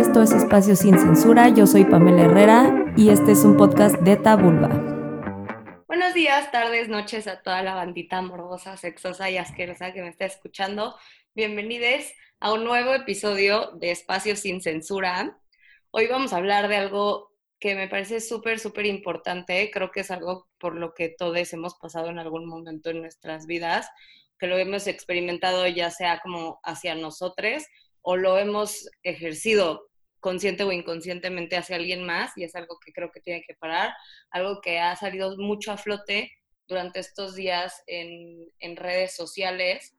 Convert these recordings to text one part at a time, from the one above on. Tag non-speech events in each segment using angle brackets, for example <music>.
esto es Espacio Sin Censura, yo soy Pamela Herrera y este es un podcast de Tabulba. Buenos días, tardes, noches a toda la bandita morbosa, sexosa y asquerosa que me está escuchando. Bienvenidos a un nuevo episodio de Espacio Sin Censura. Hoy vamos a hablar de algo que me parece súper, súper importante. Creo que es algo por lo que todos hemos pasado en algún momento en nuestras vidas, que lo hemos experimentado ya sea como hacia nosotros o lo hemos ejercido consciente o inconscientemente hacia alguien más y es algo que creo que tiene que parar, algo que ha salido mucho a flote durante estos días en, en redes sociales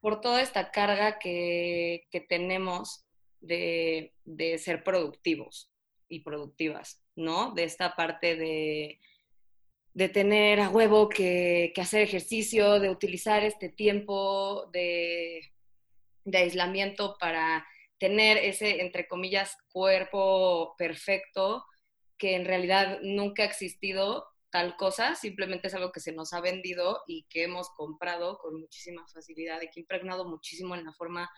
por toda esta carga que, que tenemos de, de, ser productivos y productivas, ¿no? De esta parte de, de tener a huevo que, que hacer ejercicio, de utilizar este tiempo de, de aislamiento para tener ese, entre comillas, cuerpo perfecto, que en realidad nunca ha existido tal cosa, simplemente es algo que se nos ha vendido y que hemos comprado con muchísima facilidad y que ha impregnado muchísimo en la forma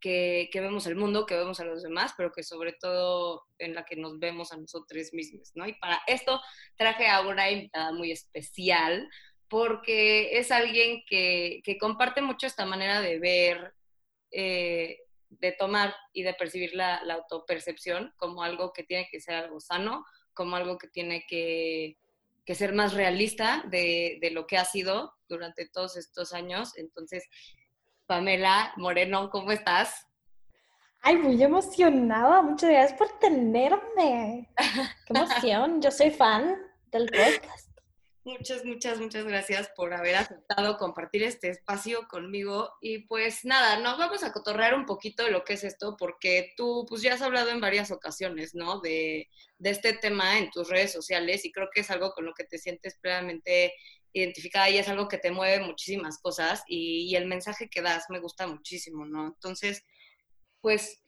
que, que, vemos el mundo, que vemos a los demás, pero que sobre todo en la que nos vemos a nosotros mismos, ¿no? Y para esto traje a una invitada muy especial, porque es alguien que, que comparte mucho esta manera de ver eh, de tomar y de percibir la, la, autopercepción como algo que tiene que ser algo sano, como algo que tiene que, que ser más realista de, de, lo que ha sido durante todos estos años. Entonces, Pamela Moreno, ¿cómo estás? Ay, muy emocionada. Muchas gracias por tenerme. Qué emoción. Yo soy fan del podcast. Muchas, muchas, muchas gracias por haber aceptado compartir este espacio conmigo. Y pues nada, nos vamos a cotorrear un poquito de lo que es esto, porque tú pues ya has hablado en varias ocasiones, ¿no? De, de este tema en tus redes sociales y creo que es algo con lo que te sientes plenamente identificada y es algo que te mueve muchísimas cosas y, y el mensaje que das me gusta muchísimo, ¿no? Entonces, pues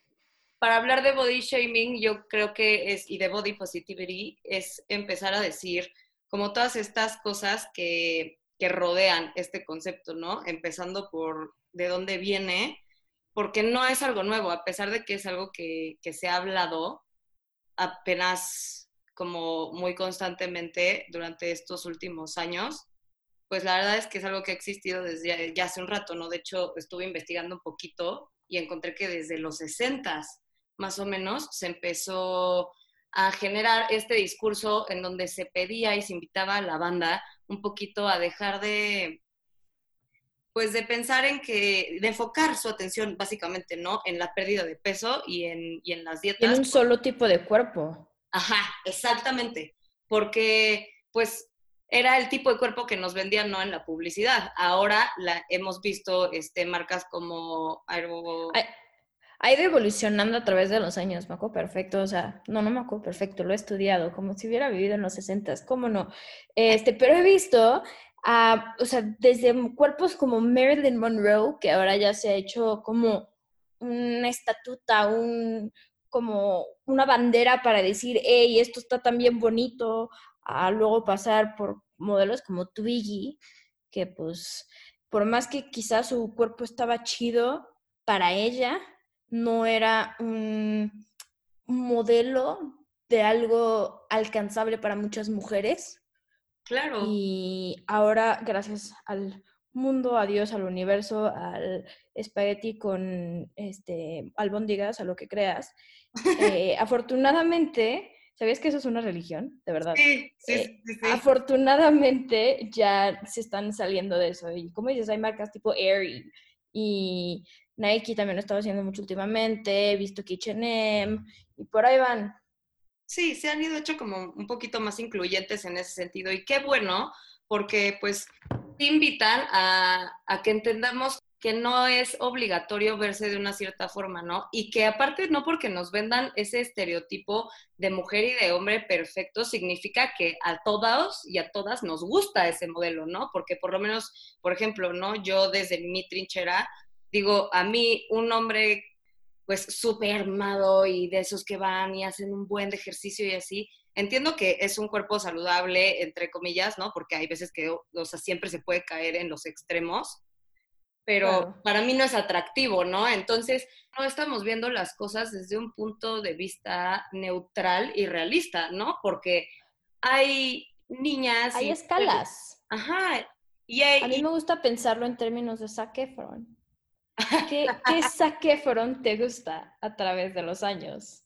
para hablar de body shaming, yo creo que es, y de body positivity, es empezar a decir como todas estas cosas que, que rodean este concepto, ¿no? Empezando por de dónde viene, porque no es algo nuevo, a pesar de que es algo que, que se ha hablado apenas como muy constantemente durante estos últimos años, pues la verdad es que es algo que ha existido desde ya hace un rato, ¿no? De hecho, estuve investigando un poquito y encontré que desde los 60 más o menos se empezó a generar este discurso en donde se pedía y se invitaba a la banda un poquito a dejar de, pues de pensar en que, de enfocar su atención básicamente, ¿no? En la pérdida de peso y en, y en las dietas. En un solo tipo de cuerpo. Ajá, exactamente, porque pues era el tipo de cuerpo que nos vendían no en la publicidad. Ahora la, hemos visto este, marcas como Aero... Ha ido evolucionando a través de los años, me acuerdo perfecto, o sea, no, no me acuerdo perfecto, lo he estudiado como si hubiera vivido en los 60, ¿cómo no? Este, pero he visto, o sea, desde cuerpos como Marilyn Monroe, que ahora ya se ha hecho como una estatuta, un, como una bandera para decir, hey, esto está también bonito, a luego pasar por modelos como Twiggy, que pues, por más que quizás su cuerpo estaba chido para ella, no era un modelo de algo alcanzable para muchas mujeres. Claro. Y ahora, gracias al mundo, a Dios, al universo, al espagueti con este albóndigas, a lo que creas, <laughs> eh, afortunadamente, ¿sabías que eso es una religión? De verdad. Sí, sí, eh, sí, sí, Afortunadamente ya se están saliendo de eso. Y como dices, hay marcas tipo y, y Nike también lo estaba haciendo mucho últimamente, he visto H&M y por ahí van. Sí, se han ido hecho como un poquito más incluyentes en ese sentido y qué bueno, porque pues te invitan a que entendamos que no es obligatorio verse de una cierta forma, ¿no? Y que aparte no porque nos vendan ese estereotipo de mujer y de hombre perfecto significa que a todos y a todas nos gusta ese modelo, ¿no? Porque por lo menos, por ejemplo, ¿no? Yo desde mi trinchera digo, a mí un hombre pues súper armado y de esos que van y hacen un buen ejercicio y así, entiendo que es un cuerpo saludable, entre comillas, ¿no? Porque hay veces que, o sea, siempre se puede caer en los extremos, pero para mí no es atractivo, ¿no? Entonces, no estamos viendo las cosas desde un punto de vista neutral y realista, ¿no? Porque hay niñas... Hay escalas. Ajá. Y a mí me gusta pensarlo en términos de Zac Efron. <laughs> ¿Qué, ¿Qué Zac Efron te gusta a través de los años?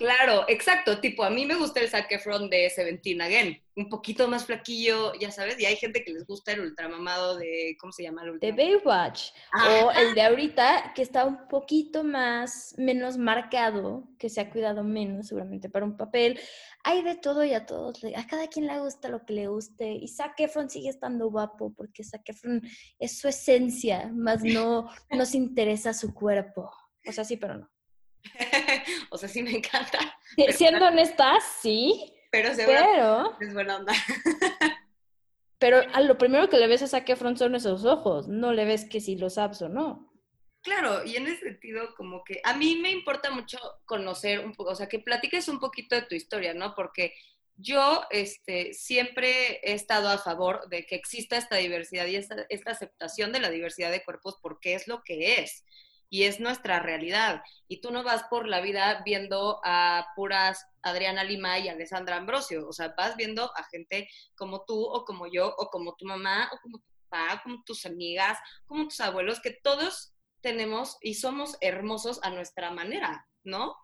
Claro, exacto. Tipo, a mí me gusta el Zac Efron de Seventeen Again. Un poquito más flaquillo, ya sabes. Y hay gente que les gusta el ultramamado de, ¿cómo se llama el De Baywatch. O el de ahorita, que está un poquito más, menos marcado, que se ha cuidado menos seguramente para un papel. Hay de todo y a todos. A cada quien le gusta lo que le guste. Y Zac Efron sigue estando guapo porque Zac Efron es su esencia, más no nos interesa su cuerpo. O sea, sí, pero no. <laughs> o sea, sí me encanta. Siendo <laughs> honesta, sí. Pero, pero es buena onda. <laughs> pero a lo primero que le ves a Zac Efron son esos ojos, no le ves que si los sabes o no. Claro, y en ese sentido, como que a mí me importa mucho conocer un poco, o sea, que platiques un poquito de tu historia, ¿no? Porque yo este, siempre he estado a favor de que exista esta diversidad y esta, esta aceptación de la diversidad de cuerpos porque es lo que es y es nuestra realidad. Y tú no vas por la vida viendo a puras Adriana Lima y Alessandra Ambrosio, o sea, vas viendo a gente como tú o como yo o como tu mamá o como tu papá, como tus amigas, como tus abuelos, que todos tenemos y somos hermosos a nuestra manera, ¿no?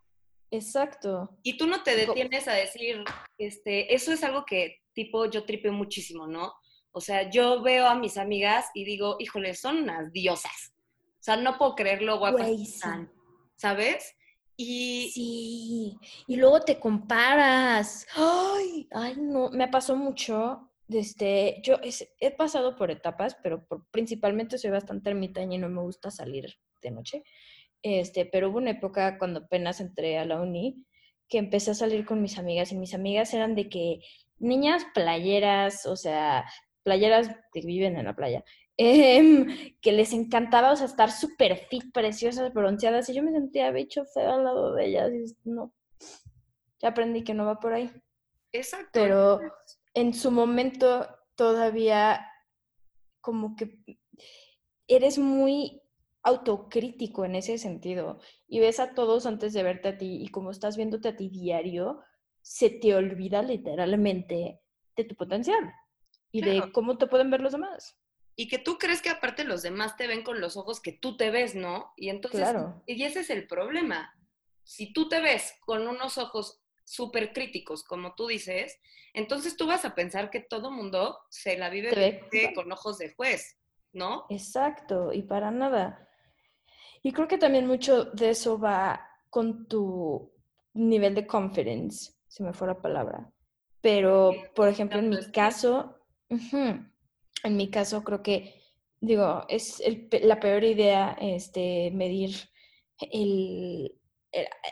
Exacto. Y tú no te detienes a decir, este, eso es algo que tipo yo tripeo muchísimo, ¿no? O sea, yo veo a mis amigas y digo, híjole, son unas diosas. O sea, no puedo creerlo guapas están, ¿sabes? Y... Sí, y luego te comparas. Ay, ay, no, me pasó mucho. Desde, yo he pasado por etapas, pero principalmente soy bastante ermitaña y no me gusta salir de noche. Este, pero hubo una época cuando apenas entré a la uni que empecé a salir con mis amigas y mis amigas eran de que niñas playeras, o sea, playeras que viven en la playa, Em, que les encantaba, o sea, estar súper fit, preciosas, bronceadas, y yo me sentía bicho feo al lado de ellas, y no, ya aprendí que no va por ahí. Exacto. Pero en su momento todavía como que eres muy autocrítico en ese sentido y ves a todos antes de verte a ti y como estás viéndote a ti diario, se te olvida literalmente de tu potencial y de cómo te pueden ver los demás y que tú crees que aparte los demás te ven con los ojos que tú te ves, ¿no? Y entonces, claro. y ese es el problema. Si tú te ves con unos ojos súper críticos, como tú dices, entonces tú vas a pensar que todo mundo se la vive con ojos de juez, ¿no? Exacto, y para nada. Y creo que también mucho de eso va con tu nivel de confidence, si me fuera palabra. Pero, por ejemplo, en mi caso, en mi caso creo que, digo, es la peor idea este, medir el,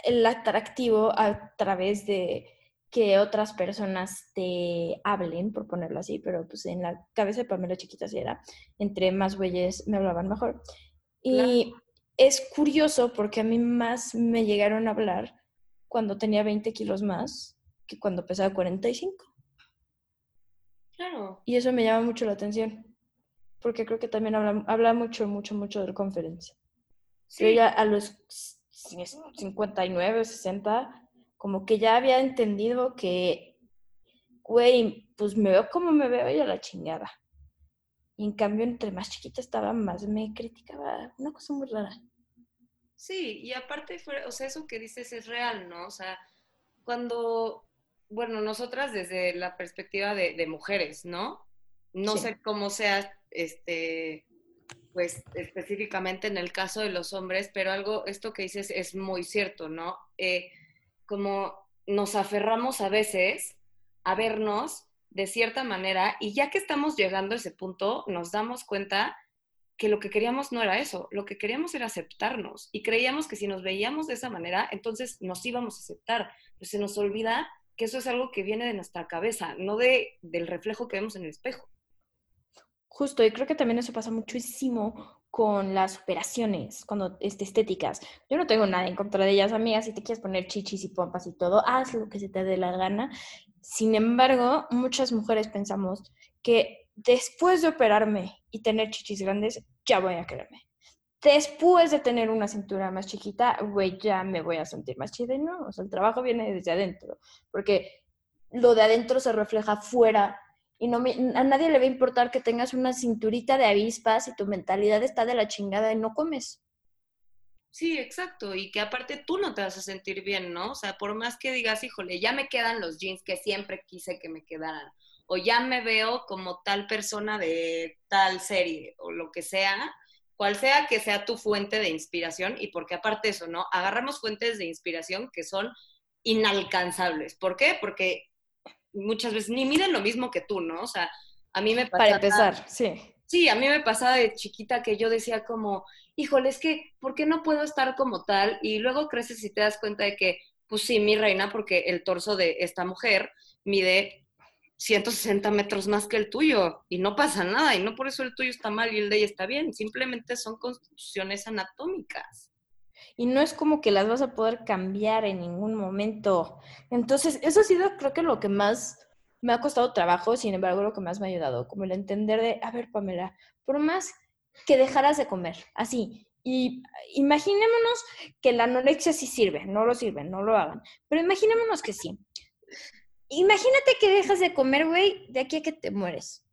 el, atractivo a través de que otras personas te hablen, por ponerlo así, pero pues en la cabeza de Pamela chiquita sí era, entre más güeyes me hablaban mejor. Y es curioso porque a mí más me llegaron a hablar cuando tenía 20 kilos más que cuando pesaba 45. Claro. Y eso me llama mucho la atención, porque creo que también habla, habla mucho, mucho, mucho del conferencia. Sí. Yo ya a los 59, 60, como que ya había entendido que, güey, pues me veo como me veo y a la chingada. Y en cambio, entre más chiquita estaba, más me criticaba. Una cosa muy rara. Sí, y aparte, o sea, eso que dices es real, ¿no? O sea, cuando bueno, nosotras desde la perspectiva de, mujeres, ¿no? No sé cómo sea, este, pues específicamente en el caso de los hombres, pero algo, esto que dices es muy cierto, ¿no? Eh, como nos aferramos a veces a vernos de cierta manera y ya que estamos llegando a ese punto, nos damos cuenta que lo que queríamos no era eso, lo que queríamos era aceptarnos y creíamos que si nos veíamos de esa manera, entonces nos íbamos a aceptar, pero se nos olvida que eso es algo que viene de nuestra cabeza, no de, del reflejo que vemos en el espejo. Justo, y creo que también eso pasa muchísimo con las operaciones, cuando este, estéticas. Yo no tengo nada en contra de ellas, amigas, si te quieres poner chichis y pompas y todo, haz lo que se te dé la gana. Sin embargo, muchas mujeres pensamos que después de operarme y tener chichis grandes, ya voy a quererme. Después de tener una cintura más chiquita, güey, ya me voy a sentir más chida. Y no, o sea, el trabajo viene desde adentro, porque lo de adentro se refleja fuera y no a nadie le va a importar que tengas una cinturita de avispas y tu mentalidad está de la chingada y no comes. Sí, exacto, y que aparte tú no te vas a sentir bien, ¿no? O sea, por más que digas, híjole, ya me quedan los jeans que siempre quise que me quedaran, o ya me veo como tal persona de tal serie, o lo que sea, cual sea que sea tu fuente de inspiración, y porque aparte eso, ¿no? Agarramos fuentes de inspiración que son inalcanzables. ¿Por qué? Porque muchas veces ni miden lo mismo que tú, ¿no? O sea, a mí me pasa... Para empezar, sí. Sí, a mí me pasaba de chiquita que yo decía como, híjole, es que, ¿por qué no puedo estar como tal? Y luego creces y te das cuenta de que, pues sí, mi reina, porque el torso de esta mujer mide 160 metros más que el tuyo y no pasa nada y no por eso el tuyo está mal y el de ella está bien, simplemente son constituciones anatómicas y no es como que las vas a poder cambiar en ningún momento. Entonces, eso ha sido creo que lo que más me ha costado trabajo, sin embargo, lo que más me ha ayudado, como el entender de, a ver, Pamela, por más que dejaras de comer, así, y imaginémonos que la anorexia sí sirve, no lo sirve, no lo hagan, pero imaginémonos que sí. Imagínate que dejas de comer, güey, de aquí a que te mueres.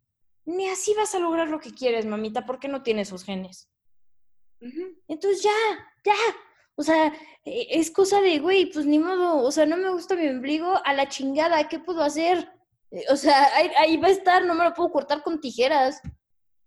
Ni así vas a lograr lo que quieres, mamita, porque no tienes esos genes. Entonces ya, ya. O sea, e, es cosa de, güey, pues ni modo, o sea, no me gusta mi ombligo, a la chingada, ¿qué puedo hacer? Eh, o sea, ahí, va a estar, no me lo puedo cortar con tijeras.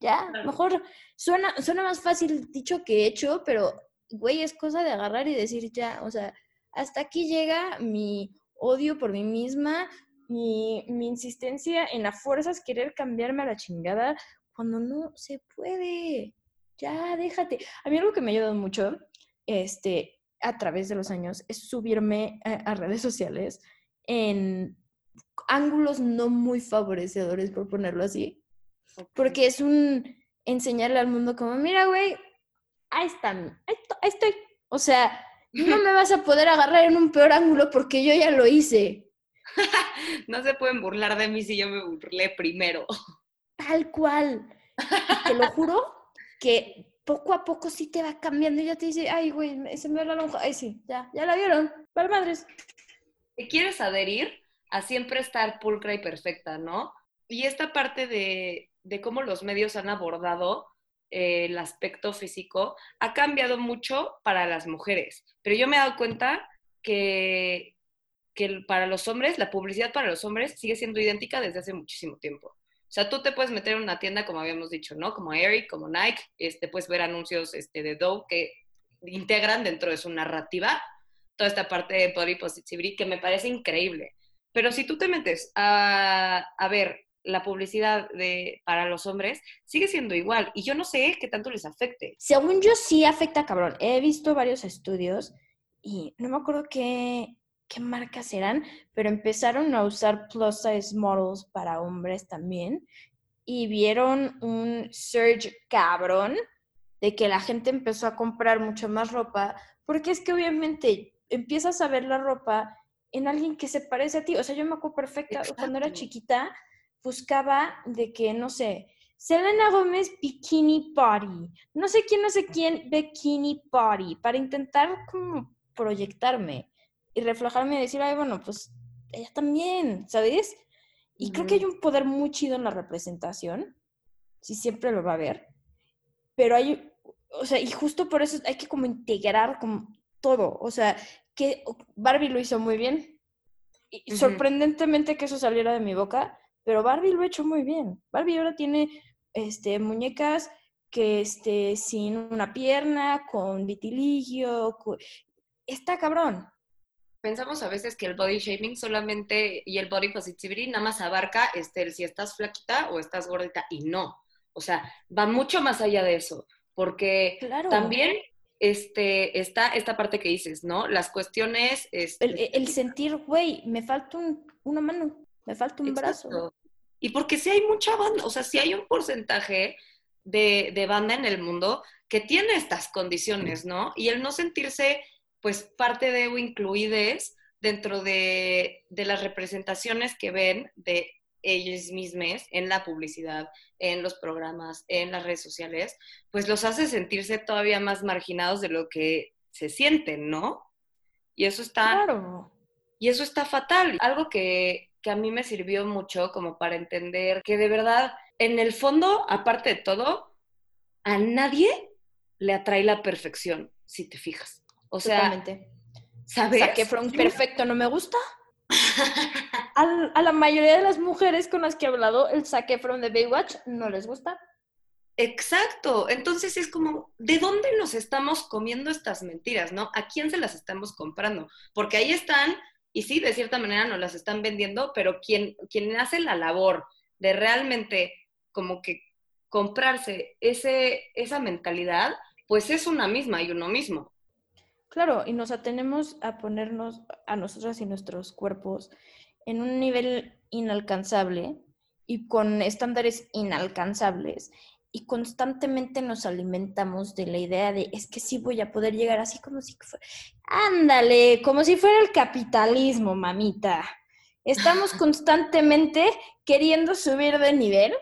Ya, mejor suena, suena más fácil dicho que hecho, pero, güey, es cosa de agarrar y decir ya, o sea, hasta aquí llega mi odio por mí misma, mi, mi insistencia en a fuerzas querer cambiarme a la chingada cuando no se puede ya déjate. A mí algo que me ha ayudado mucho, este, a través de los años, es subirme a, redes sociales en ángulos no muy favorecedores, por ponerlo así. Porque es un enseñarle al mundo como, mira, güey, ahí están, ahí, estoy. O sea, no me vas a poder agarrar en un peor ángulo porque yo ya lo hice. <laughs> no se pueden burlar de mí si yo me burlé primero. Tal cual. Te lo juro que poco a poco sí te va cambiando y ya te dice, ay, güey, se me ve la lonja, ay, sí, ya, ya la vieron, para madres. Te quieres adherir a siempre estar pulcra y perfecta, ¿no? Y esta parte de, de cómo los medios han abordado eh, el aspecto físico ha cambiado mucho para las mujeres, pero yo me he dado cuenta que, que para los hombres, la publicidad para los hombres sigue siendo idéntica desde hace muchísimo tiempo. O sea, tú te puedes meter en una tienda, como habíamos dicho, ¿no? Como Eric, como Nike, este, puedes ver anuncios este, de Dove que integran dentro de su narrativa toda esta parte de body positivity que me parece increíble. Pero si tú te metes a, a ver la publicidad de, para los hombres, sigue siendo igual. Y yo no sé qué tanto les afecte. Según yo, sí afecta, cabrón. He visto varios estudios y no me acuerdo qué, qué marcas eran, pero empezaron a usar plus size models para hombres también y vieron un surge cabrón de que la gente empezó a comprar mucho más ropa, porque es que obviamente empiezas a ver la ropa en alguien que se parece a ti. O sea, yo me acuerdo perfecta, cuando era chiquita, buscaba de que, no sé, Selena Gómez Bikini Party, no sé quién, no sé quién, Bikini Party, para intentar como proyectarme y reflejarme y decir, ay, bueno, pues ella también, ¿sabes? Y creo que hay un poder muy chido en la representación, si siempre lo va a haber, pero hay, o sea, y justo por eso hay que como integrar como todo, o sea, que Barbie lo hizo muy bien, y sorprendentemente que eso saliera de mi boca, pero Barbie lo ha hecho muy bien. Barbie ahora tiene este, muñecas que este, sin una pierna, con vitiligio, está cabrón pensamos a veces que el body shaming solamente y el body positivity nada más abarca este, si estás flaquita o estás gordita y no. O sea, va mucho más allá de eso, porque también este, está esta parte que dices, ¿no? Las cuestiones... Este, el, sentir, güey, me falta una mano, me falta un brazo. Y porque si hay mucha banda, o sea, si hay un porcentaje de, de banda en el mundo que tiene estas condiciones, ¿no? Y el no sentirse pues parte de o incluides dentro de, las representaciones que ven de ellos mismos en la publicidad, en los programas, en las redes sociales, pues los hace sentirse todavía más marginados de lo que se sienten, ¿no? Y eso está... Claro. Y eso está fatal. Algo que, que a mí me sirvió mucho como para entender que de verdad, en el fondo, aparte de todo, a nadie le atrae la perfección, si te fijas. O sea, Totalmente. ¿sabes? Zac Efron perfecto no me gusta. <laughs> A la mayoría de las mujeres con las que he hablado, el Zac Efron de Baywatch no les gusta. Exacto. Entonces es como, ¿de dónde nos estamos comiendo estas mentiras, no? ¿A quién se las estamos comprando? Porque ahí están, y sí, de cierta manera nos las están vendiendo, pero quien, hace la labor de realmente como que comprarse ese, esa mentalidad, pues es una misma y uno mismo. Claro, y nos atenemos a ponernos a nosotras y nuestros cuerpos en un nivel inalcanzable y con estándares inalcanzables y constantemente nos alimentamos de la idea de es que sí voy a poder llegar así como si fuera... Ándale, como si fuera el capitalismo, mamita. Estamos <laughs> constantemente queriendo subir de nivel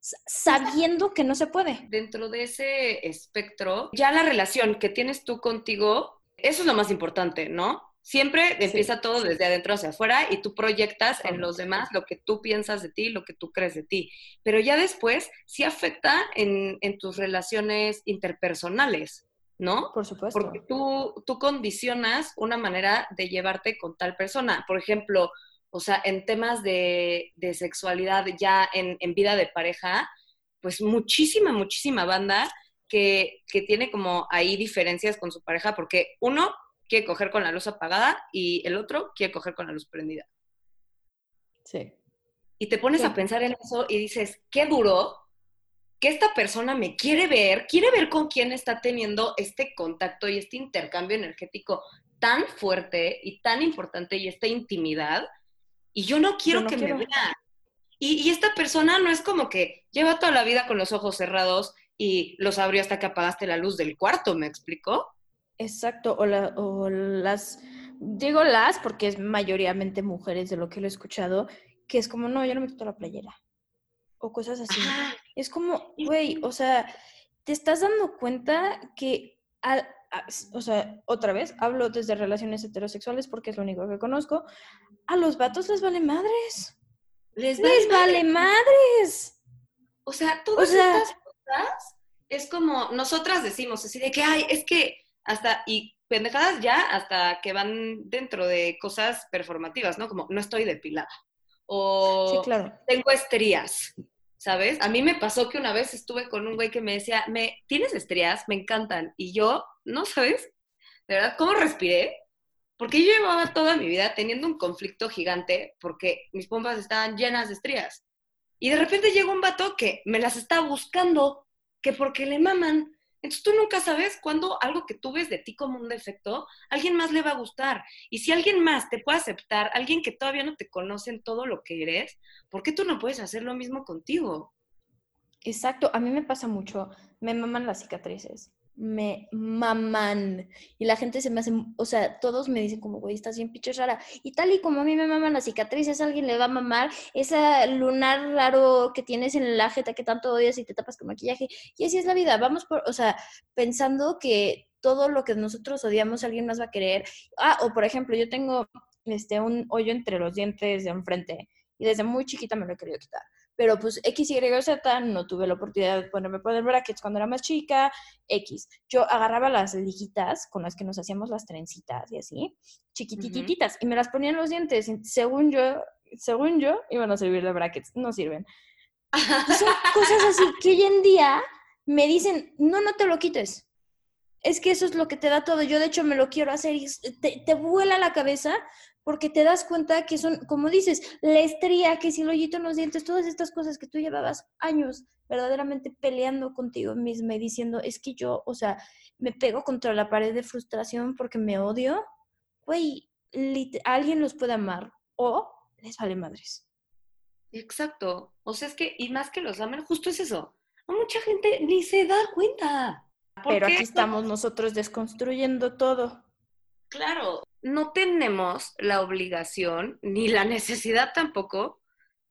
sabiendo que no se puede. Dentro de ese espectro, ya la relación que tienes tú contigo, eso es lo más importante, ¿no? Siempre empieza todo desde adentro hacia afuera y tú proyectas en los demás lo que tú piensas de ti, lo que tú crees de ti. Pero ya después sí afecta en, en tus relaciones interpersonales, ¿no? Por supuesto. Porque tú, tú condicionas una manera de llevarte con tal persona. Por ejemplo, o sea, en temas de, de sexualidad ya en, en vida de pareja, pues muchísima, muchísima banda que, que tiene como ahí diferencias con su pareja, porque uno quiere coger con la luz apagada y el otro quiere coger con la luz prendida. Sí. Y te pones Sí. a pensar en eso y dices, qué duro que esta persona me quiere ver, quiere ver con quién está teniendo este contacto y este intercambio energético tan fuerte y tan importante y esta intimidad, y yo no quiero no que quiero. me vea. Y, y esta persona no es como que lleva toda la vida con los ojos cerrados y los abrió hasta que apagaste la luz del cuarto, ¿me explicó? Exacto, o, la- o las, digo las porque es mayoritariamente mujeres de lo que lo he escuchado, que es como, no, yo no me quito la playera, o cosas así. Ajá. Es como, güey, o sea, te estás dando cuenta que, al- a- o sea, otra vez, hablo desde relaciones heterosexuales porque es lo único que conozco, a los vatos les vale madres, Les, les vale madres. O sea, todas sea- estas cosas es como nosotras decimos así de que, ay, es que hasta, y pendejadas ya hasta que van dentro de cosas performativas, ¿no? Como no estoy depilada. O Sí, claro. tengo estrías, ¿sabes? A mí me pasó que una vez estuve con un güey que me decía, me, ¿tienes estrías? Me encantan. Y yo, ¿no sabes? De verdad, ¿cómo respiré? Porque yo llevaba toda mi vida teniendo un conflicto gigante porque mis pompas estaban llenas de estrías. Y de repente llega un vato que me las está buscando, que porque le maman. Entonces tú nunca sabes cuándo algo que tú ves de ti como un defecto, alguien más le va a gustar. Y si alguien más te puede aceptar, alguien que todavía no te conoce en todo lo que eres, ¿por qué tú no puedes hacer lo mismo contigo? Exacto, a mí me pasa mucho, me maman las cicatrices, me maman. Y la gente se me hace, o sea, todos me dicen como, güey, estás bien pinche rara. Y tal y como a mí me maman las cicatrices, alguien le va a mamar esa lunar raro que tienes en la jeta que tanto odias y te tapas con maquillaje. Y así es la vida, vamos por, o sea, pensando que todo lo que nosotros odiamos alguien más va a querer. Ah, o por ejemplo, yo tengo este, un hoyo entre los dientes de enfrente y desde muy chiquita me lo he querido quitar pero pues X, Y Z, no tuve la oportunidad de ponerme poner brackets cuando era más chica, X. Yo agarraba las liguitas con las que nos hacíamos las trencitas y así, chiquitititas, y me las ponía en los dientes. según yo, según yo, iban a servir de brackets. No sirven. Y son <laughs> cosas así que hoy en día me dicen, no, no te lo quites. Es que eso es lo que te da todo. Yo de hecho me lo quiero hacer y te, te vuela la cabeza porque te das cuenta que son, como dices, la estría, que si el hoyito en los dientes, todas estas cosas que tú llevabas años verdaderamente peleando contigo misma y diciendo, es que yo, o sea, me pego contra la pared de frustración porque me odio, güey, alguien los puede amar o les vale madres. Exacto. O sea, es que, y más que los amen, justo es eso. A mucha gente ni se da cuenta. Pero aquí estamos nosotros desconstruyendo todo. Claro, no tenemos la obligación ni la <laughs> necesidad tampoco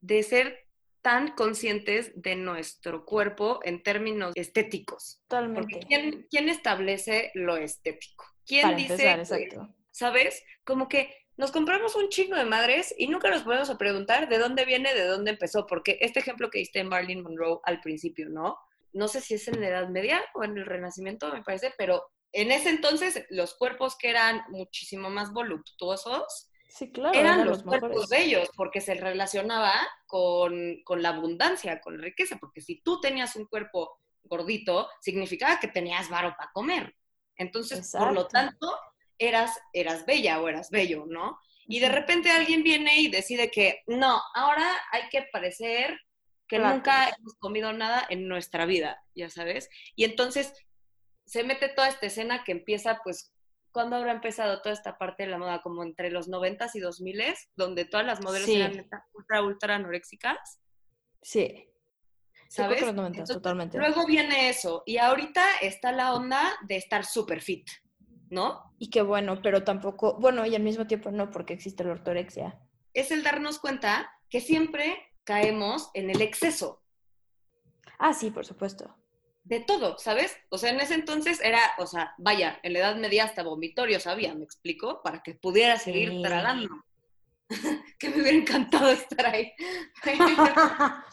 de ser tan conscientes de nuestro cuerpo en términos estéticos. Totalmente. ¿quién, ¿quién, establece lo estético? ¿Quién Para dice, empezar, exacto. ¿sabes? Como que nos compramos un chingo de madres y nunca nos podemos a preguntar de dónde viene, de dónde empezó, porque este ejemplo que diste en Marilyn Monroe al principio, ¿no? No sé si es en la Edad Media o en el Renacimiento, me parece, pero en ese entonces los cuerpos que eran muchísimo más voluptuosos Sí, claro. eran los, cuerpos bellos, porque se relacionaba con, con, la abundancia, con la riqueza, porque si tú tenías un cuerpo gordito, significaba que tenías varo para comer. Entonces, Exacto. por lo tanto, eras, eras bella o eras bello, ¿no? Y de repente alguien viene y decide que no, ahora hay que parecer que nunca hemos comido nada en nuestra vida, ya sabes. Y entonces se mete toda esta escena que empieza, pues, ¿cuándo habrá empezado toda esta parte de la moda? Como entre los 90s y 2000s, donde todas las modelos Sí. eran ultra, ultra anoréxicas, Sí. Sí, ¿sabes? que los 90, Entonces, totalmente. Luego viene eso, y ahorita está la onda de estar súper fit, ¿no? Y qué bueno, pero tampoco, bueno, y al mismo tiempo no, porque existe la ortorexia. Es el darnos cuenta que siempre caemos en el exceso Ah, sí, por supuesto. De todo, ¿sabes? O sea, en ese entonces era, o sea, vaya, en la Edad Media hasta vomitorios había, ¿me explico? Para que pudiera seguir Sí. tragando. <laughs> que me hubiera encantado estar ahí. <laughs>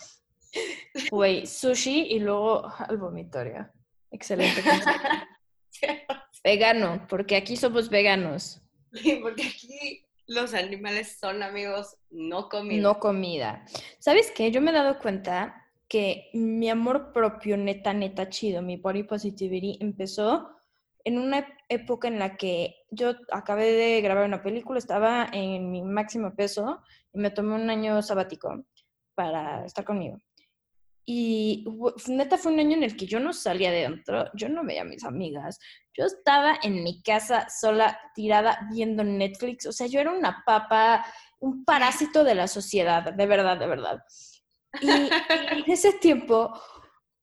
Güey, sushi y luego al vomitorio. Excelente. <laughs> Vegano, porque aquí somos veganos, Sí, Porque aquí los animales son amigos, no comida. no comida. ¿Sabes qué? Yo me he dado cuenta que mi amor propio, neta, neta, chido, mi body positivity, empezó en una época en la que yo acabé de grabar una película, estaba en mi máximo peso y me tomé un año sabático para estar conmigo. Y neta fue un año en el que yo no salía de dentro, yo no veía a mis amigas, yo estaba en mi casa sola, tirada, viendo Netflix, o sea, yo era una papa, un parásito de la sociedad, de verdad, de verdad. Y, y en ese tiempo,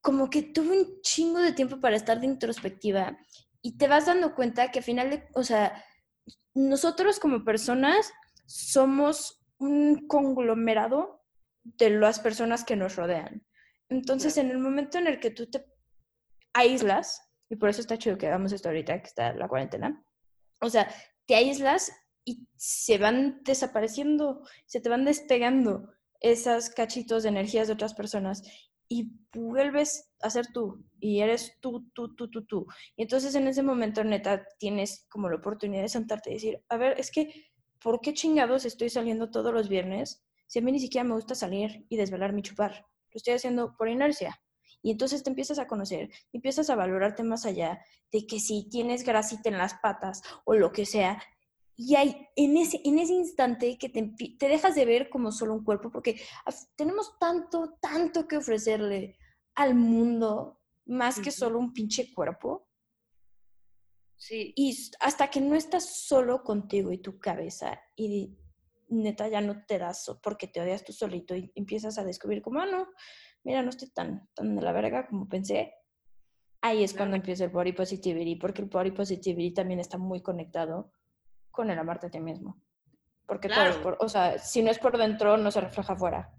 como que tuve un chingo de tiempo para estar de introspectiva y te vas dando cuenta que al final, de, o sea, nosotros como personas somos un conglomerado de las personas que nos rodean. Entonces, en el momento en el que tú te aíslas, y por eso está chido que hagamos esto ahorita, que está la cuarentena, o sea, te aíslas y se van desapareciendo, se te van despegando esos cachitos de energías de otras personas y vuelves a ser tú y eres tú, tú, tú, tú, tú. Y entonces en ese momento, neta, tienes como la oportunidad de sentarte y decir, a ver, es que, ¿por qué chingados estoy saliendo todos los viernes si a mí ni siquiera me gusta salir y desvelarme y chupar? Lo estoy haciendo por inercia. Y entonces te empiezas a conocer, empiezas a valorarte más allá de que si tienes grasita en las patas o lo que sea, y hay en ese, en ese instante que te, te dejas de ver como solo un cuerpo, porque tenemos tanto, tanto que ofrecerle al mundo, más que solo un pinche cuerpo. Sí, Y hasta que no estás solo contigo y tu cabeza, y neta ya no te das porque te odias tú solito y empiezas a descubrir como, ah, no, mira, no estoy tan, tan de la verga como pensé. Ahí es cuando empieza el body positivity, porque el body positivity también está muy conectado con el amarte a ti mismo. Porque todo es Claro. por, o sea, si no es por dentro, no se refleja afuera.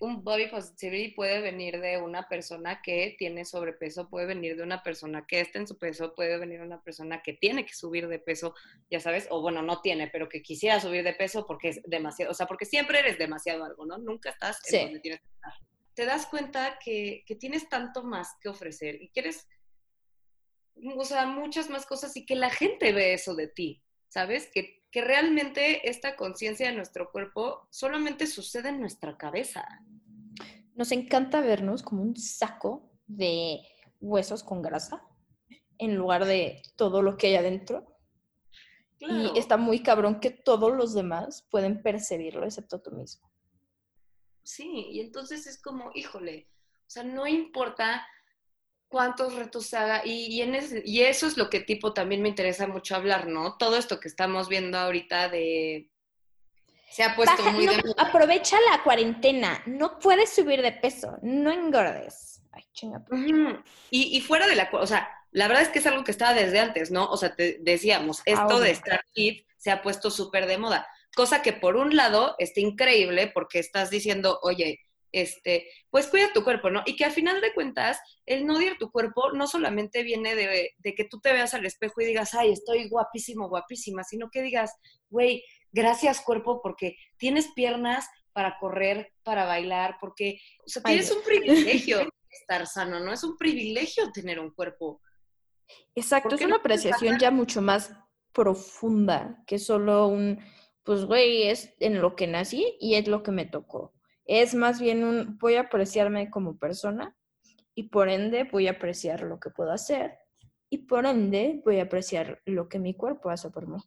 un body positivity puede venir de una persona que tiene sobrepeso, puede venir de una persona que está en su peso, puede venir de una persona que tiene que subir de peso, ya sabes, o bueno, no tiene, pero que quisiera subir de peso porque es demasiado, o sea, porque siempre eres demasiado algo, ¿no? Nunca estás en Sí. donde tienes que estar. Te das cuenta que, que tienes tanto más que ofrecer y quieres, o sea, muchas más cosas y que la gente ve eso de ti, ¿sabes? Que, que realmente esta conciencia de nuestro cuerpo solamente sucede en nuestra cabeza. Nos encanta vernos como un saco de huesos con grasa en lugar de todo lo que hay adentro. Claro. Y está muy cabrón que todos los demás pueden percibirlo excepto tú mismo. Sí, y entonces es como, híjole, o sea, no importa cuántos retos haga, y, y, en ese- y eso es lo que tipo también me interesa mucho hablar, ¿no? Todo esto que estamos viendo ahorita de... Se ha puesto Baja- muy no, de moda. aprovecha la cuarentena. No puedes subir de peso. No engordes. Ay, chinga. Y, y fuera de la... O sea, la verdad es que es algo que estaba desde antes, ¿no? O sea, te decíamos, esto de estar fit se ha puesto súper de moda. Cosa que por un lado está increíble porque estás diciendo, oye, este, pues cuida tu cuerpo, ¿no? Y que al final de cuentas, el no odiar tu cuerpo no solamente viene de, de, que tú te veas al espejo y digas, ay, estoy guapísimo, guapísima, sino que digas, güey, gracias cuerpo porque tienes piernas para correr, para bailar, porque, o sea, tienes un privilegio estar sano, ¿no? Es un privilegio tener un cuerpo. Exacto, es una apreciación ya mucho más profunda que solo un, pues, güey, es en lo que nací y es lo que me tocó. Es más bien un, voy a apreciarme como persona y por ende voy a apreciar lo que puedo hacer y por ende voy a apreciar lo que mi cuerpo hace por mí.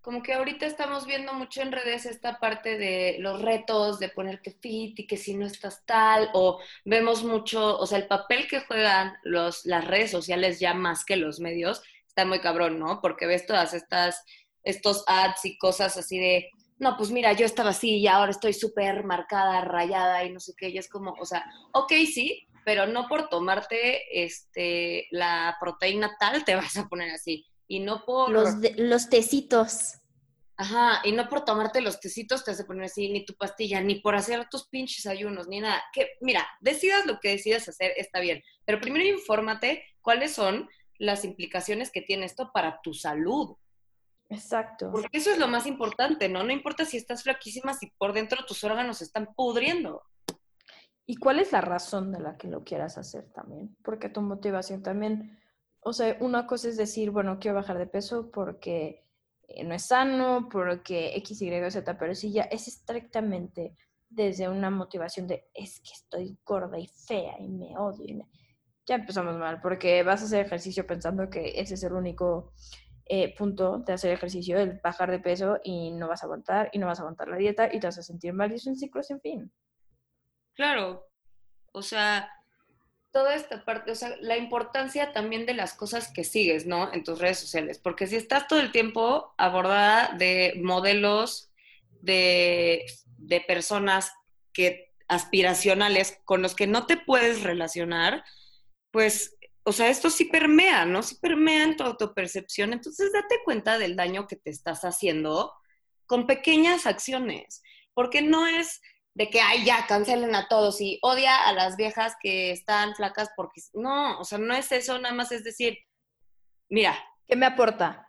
Como que ahorita estamos viendo mucho en redes esta parte de los retos, de ponerte fit y que si no estás tal, o vemos mucho, o sea, el papel que juegan los, las redes sociales ya más que los medios, está muy cabrón, ¿no? Porque ves todas estas, estos ads y cosas así de, no, pues mira, yo estaba así y ahora estoy súper marcada, rayada y no sé qué, y es como, o sea, ok, sí, pero no por tomarte este, la proteína tal te <laughs> vas a poner así. Y no por... Los, los tecitos. Ajá, y no por tomarte los tecitos te vas a poner así, ni tu pastilla, ni por hacer tus pinches ayunos, ni nada. Que, mira, decidas lo que decidas hacer, está bien. Pero primero infórmate cuáles son las implicaciones que tiene esto para tu salud. Exacto. Porque eso es lo más importante, ¿no? No importa si estás flaquísima, si por dentro tus órganos están pudriendo. ¿Y cuál es la razón de la que lo quieras hacer también? Porque tu motivación también, o sea, una cosa es decir, bueno, quiero bajar de peso porque eh, no es sano, porque X, Y, Z, pero si ya es estrictamente desde una motivación de es que estoy gorda y fea y me odio, ya empezamos mal, porque vas a hacer ejercicio pensando que ese es el único eh, punto de hacer ejercicio, el bajar de peso y no vas a aguantar y no vas a aguantar la dieta y te vas a sentir mal y es un ciclo sin fin. Claro, o sea, toda esta parte, o sea, la importancia también de las cosas que sigues, ¿no? En tus redes sociales, porque si estás todo el tiempo abordada de modelos de, de personas que aspiracionales con los que no te puedes relacionar, pues o sea, esto sí permea, ¿no? Sí permea en tu autopercepción. Entonces, date cuenta del daño que te estás haciendo con pequeñas acciones, porque no es de que, ay, ya, cancelen a todos y odia a las viejas que están flacas porque, no, o sea, no es eso, nada más es decir, mira. ¿Qué me aporta?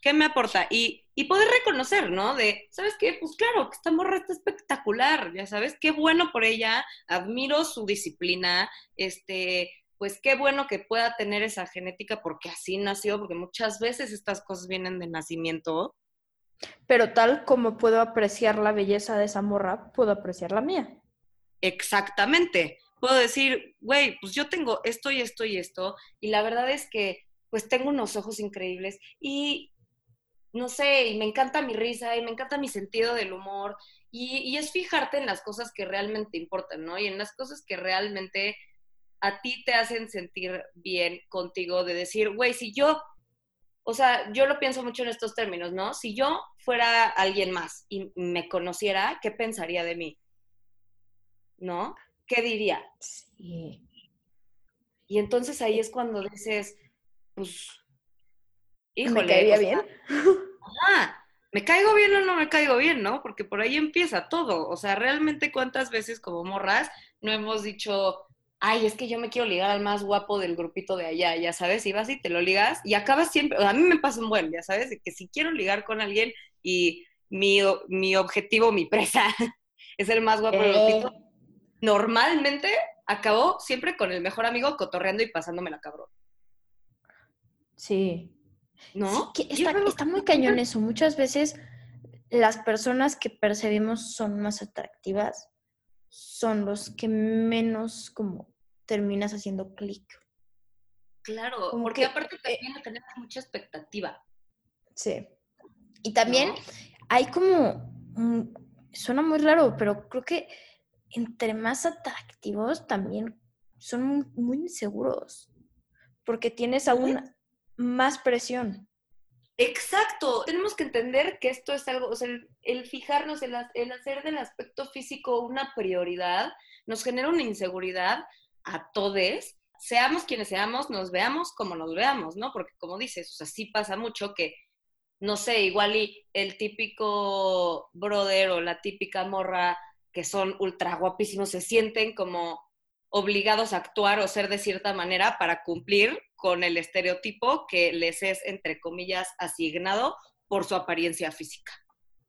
¿Qué me aporta? Y, y poder reconocer, ¿no? De, ¿sabes qué? Pues claro, que esta morra está espectacular, ya sabes, qué bueno por ella, admiro su disciplina, este, pues qué bueno que pueda tener esa genética porque así nació, porque muchas veces estas cosas vienen de nacimiento. Pero tal como puedo apreciar la belleza de esa morra, puedo apreciar la mía. Exactamente. Puedo decir, güey, pues yo tengo esto y esto y esto, y la verdad es que pues tengo unos ojos increíbles y no sé, y me encanta mi risa y me encanta mi sentido del humor y, y es fijarte en las cosas que realmente importan, ¿no? Y en las cosas que realmente a ti te hacen sentir bien contigo de decir, güey, si yo, o sea, yo lo pienso mucho en estos términos, ¿no? Si yo fuera alguien más y me conociera, ¿qué pensaría de mí? ¿No? ¿Qué diría? Sí. Y entonces ahí es cuando dices, pues, híjole. ¿Me caería bien? Ah, ¿me caigo bien o no me caigo bien, no? Porque por ahí empieza todo. O sea, realmente cuántas veces como morras no hemos dicho, ay, es que yo me quiero ligar al más guapo del grupito de allá, ya sabes, y vas y te lo ligas y acabas siempre, a mí me pasa un buen, ya sabes, de que si quiero ligar con alguien y mi, mi objetivo, mi presa, <laughs> es el más guapo del grupito, normalmente acabo siempre con el mejor amigo cotorreando y pasándome la cabrón. Sí. ¿No? está, está muy cañón eso. Muchas veces las personas que percibimos son más atractivas son los que menos como terminas haciendo clic. Claro, porque aparte eh también tenemos mucha expectativa. Sí. Y también hay como, suena muy raro, pero creo que entre más atractivos también son muy inseguros, porque tienes aún más presión. Exacto, tenemos que entender que esto es algo, o sea, el, fijarnos, el, el, hacer del aspecto físico una prioridad, nos genera una inseguridad a todos, seamos quienes seamos, nos veamos como nos veamos, ¿no? Porque como dices, o sea, sí pasa mucho que no sé, igual y el típico brother o la típica morra que son ultra guapísimos se sienten como obligados a actuar o ser de cierta manera para cumplir con el estereotipo que les es, entre comillas, asignado por su apariencia física,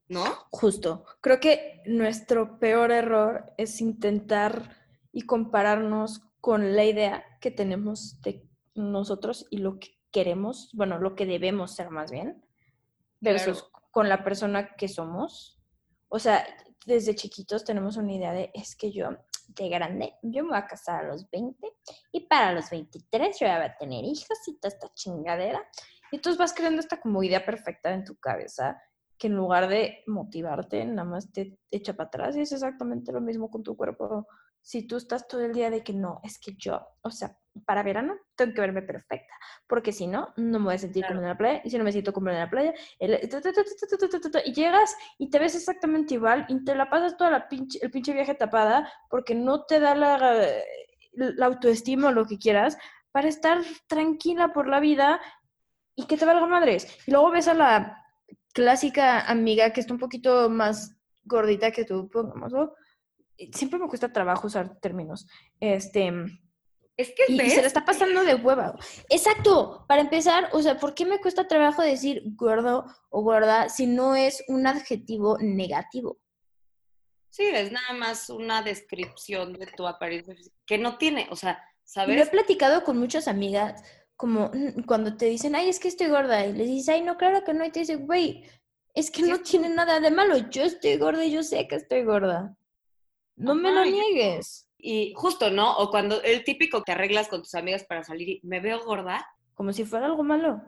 ¿no? Justo. Creo que nuestro peor error es intentar y compararnos con la idea que tenemos de nosotros y lo que queremos, bueno, lo que debemos ser más bien, versus con la persona que somos. O sea, desde chiquitos tenemos una idea de, es que yo de grande, yo me voy a casar a los 20 y para los 23 yo ya voy a tener hijos y toda esta chingadera. Y entonces vas creando esta como idea perfecta en tu cabeza que en lugar de motivarte, nada más te echa para atrás y es exactamente lo mismo con tu cuerpo si tú estás todo el día de que no, es que yo, o sea, para verano tengo que verme perfecta, porque si no, no me voy a sentir como en la playa, y si no me siento como en la playa, y llegas y te ves exactamente igual, y te la pasas toda la pinche, el pinche viaje tapada, porque no te da la, la autoestima o lo que quieras, para estar tranquila por la vida y que te valga madres. Y luego ves a la clásica amiga que está un poquito más gordita que tú, pongámoslo, siempre me cuesta trabajo usar términos. Este. Es que y, se le está pasando de hueva. Exacto. Para empezar, o sea, ¿por qué me cuesta trabajo decir gordo o gorda si no es un adjetivo negativo? Sí, es nada más una descripción de tu apariencia que no tiene, o sea, ¿sabes? Lo he platicado con muchas amigas, como mm, cuando te dicen, ay, es que estoy gorda, y les dices, ay, no, claro que no, y te dicen, güey, es que no tiene nada de malo, yo estoy gorda y yo sé que estoy gorda. No me lo niegues. Y justo, ¿no? O cuando el típico que arreglas con tus amigas para salir y me veo gorda. Como si fuera algo malo.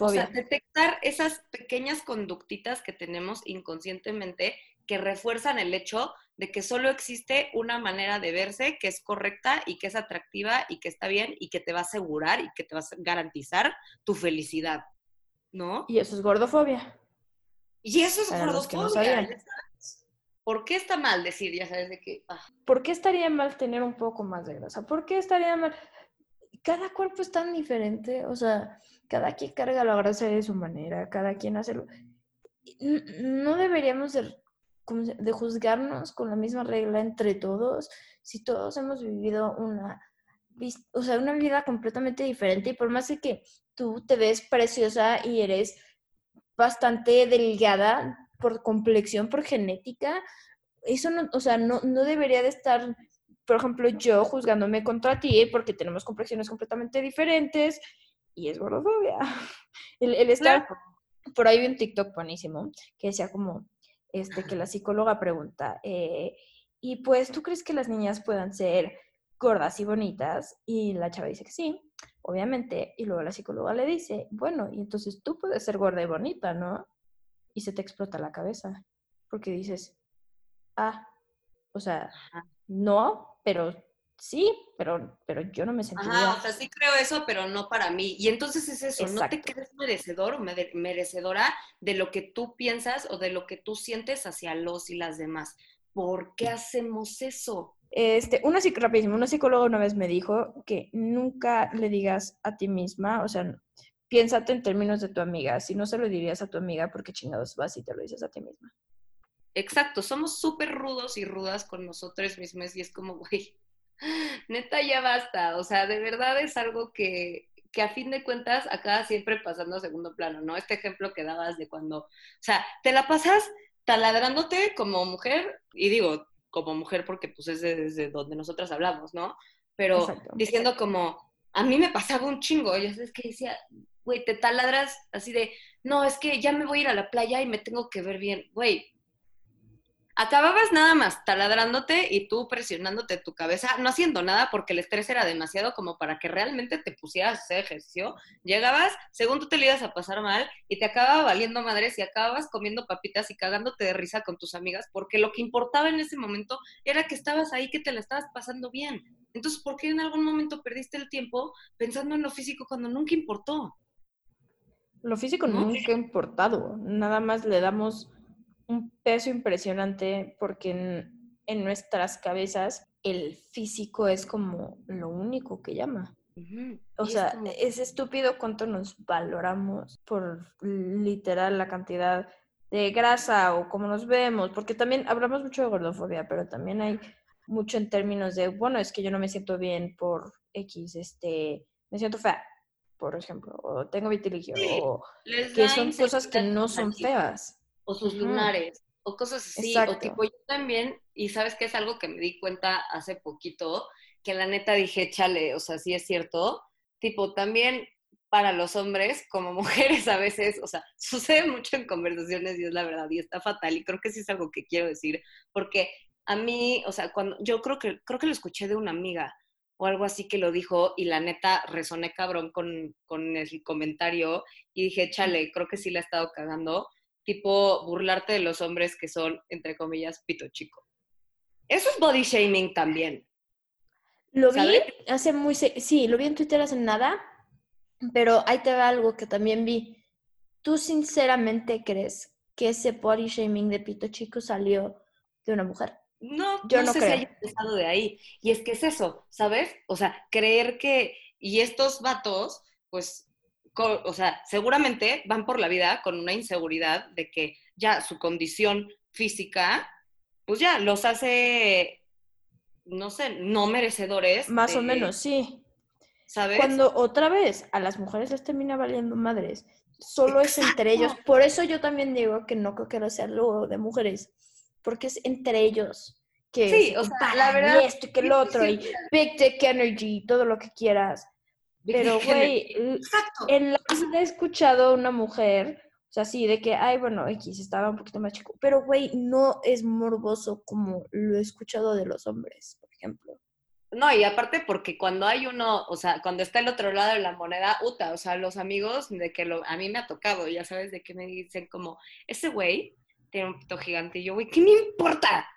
o sea, detectar esas pequeñas conductitas que tenemos inconscientemente que refuerzan el hecho de que solo existe una manera de verse que es correcta y que es atractiva y que está bien y que te va a asegurar y que te va a garantizar tu felicidad, ¿no? Y eso es gordofobia. Y eso es gordofobia. ¿Por qué está mal decir, ya sabes, de que... Ah. ¿Por qué estaría mal tener un poco más de grasa? ¿Por qué estaría mal? Cada cuerpo es tan diferente, o sea, cada quien carga la grasa de su manera, cada quien hace lo... No deberíamos de, de juzgarnos con la misma regla entre todos si todos hemos vivido una, o sea, una vida completamente diferente y por más que tú te ves preciosa y eres bastante delgada, por complexión, por genética, eso no, o sea, no, no debería de estar, por ejemplo, yo juzgándome contra ti porque tenemos complexiones completamente diferentes y es gordofobia. <laughs> El, el estar, por ahí vi un TikTok buenísimo que decía como, este, que la psicóloga pregunta, eh, y pues, ¿tú crees que las niñas puedan ser gordas y bonitas? Y la chava dice que sí, obviamente, y luego la psicóloga le dice, bueno, y entonces tú puedes ser gorda y bonita, ¿no? Y se te explota la cabeza, porque dices, ah, o sea, no, pero sí, pero, pero yo no me sentiría... Ah, o sea, sí creo eso, pero no para mí. Y entonces es eso, no te crees merecedor o merecedora de lo que tú piensas o de lo que tú sientes hacia los y las demás. ¿Por qué hacemos eso? Este, una, rapidísimo, una psicóloga una vez me dijo que nunca le digas a ti misma, o sea, piénsate en términos de tu amiga. Si no se lo dirías a tu amiga, porque chingados vas y te lo dices a ti misma. Exacto, somos súper rudos y rudas con nosotros mismos y es como, güey, <laughs> neta ya basta. O sea, de verdad es algo que, que a fin de cuentas acaba siempre pasando a segundo plano, ¿no? Este ejemplo que dabas de cuando, o sea, te la pasas taladrándote como mujer, y digo como mujer porque pues es desde donde nosotras hablamos, ¿no? Pero diciendo como, a mí me pasaba un chingo, ya sabes que decía, güey, te taladras así de, no, es que ya me voy a ir a la playa y me tengo que ver bien, güey. Acababas nada más taladrándote y tú presionándote tu cabeza, no haciendo nada porque el estrés era demasiado como para que realmente te pusieras ejercicio. Llegabas, según tú te le ibas a pasar mal y te acababa valiendo madres y acababas comiendo papitas y cagándote de risa con tus amigas porque lo que importaba en ese momento era que estabas ahí, que te la estabas pasando bien. Entonces, ¿por qué en algún momento perdiste el tiempo pensando en lo físico cuando nunca importó? Lo físico nunca ha importado, nada más le damos un peso impresionante porque en, nuestras cabezas el físico es como lo único que llama. O sea, es estúpido cuánto nos valoramos por literal la cantidad de grasa o cómo nos vemos, porque también hablamos mucho de gordofobia, pero también hay mucho en términos de, bueno, es que yo no me siento bien por X, este, me siento fea, por ejemplo, o tengo vitiligio, o que son cosas que no son feas. O sus lunares, o cosas así, o tipo yo también, y sabes que es algo que me di cuenta hace poquito, que la neta dije, chale, o sea, sí es cierto, tipo también para los hombres como <laughs> mujeres a veces, o sea, sucede mucho en conversaciones y es la verdad y está fatal y creo que sí es algo que quiero decir, porque a mí, o sea, cuando yo creo que creo que lo escuché de una amiga o algo así que lo dijo y la neta resoné cabrón con, con el comentario y dije, chale, creo que sí la he estado cagando, tipo burlarte de los hombres que son, entre comillas, pito chico. Eso es body shaming también. Lo vi hace muy, sí, lo vi en Twitter hace nada, pero ahí te va algo que también vi. ¿Tú sinceramente crees que ese body shaming de pito chico salió de una mujer? No, yo no, sé si haya empezado de ahí. Y es que es eso, ¿sabes? O sea, creer que, y estos vatos, pues, o sea, seguramente van por la vida con una inseguridad de que ya su condición física, pues ya los hace, no sé, no merecedores. Más o menos, sí. ¿Sabes? Cuando otra vez a las mujeres les termina valiendo madres, solo es entre ellos. Por eso yo también digo que no creo que no sea algo de mujeres porque es entre ellos que sí, o sea, la verdad, y esto y que el otro, y Big Tech Energy, todo lo que quieras. Pero, güey, en la vida he escuchado a una mujer, o sea, sí, de que, ay, bueno, X estaba un poquito más chico, pero, güey, no es morboso como lo he escuchado de los hombres, por ejemplo. No, y aparte porque cuando hay uno, o sea, cuando está el otro lado de la moneda, uta, o sea, los amigos de que lo, a mí me ha tocado, ya sabes, de que me dicen como, ese güey tiene un pito gigante. Y yo, güey, ¿qué me importa?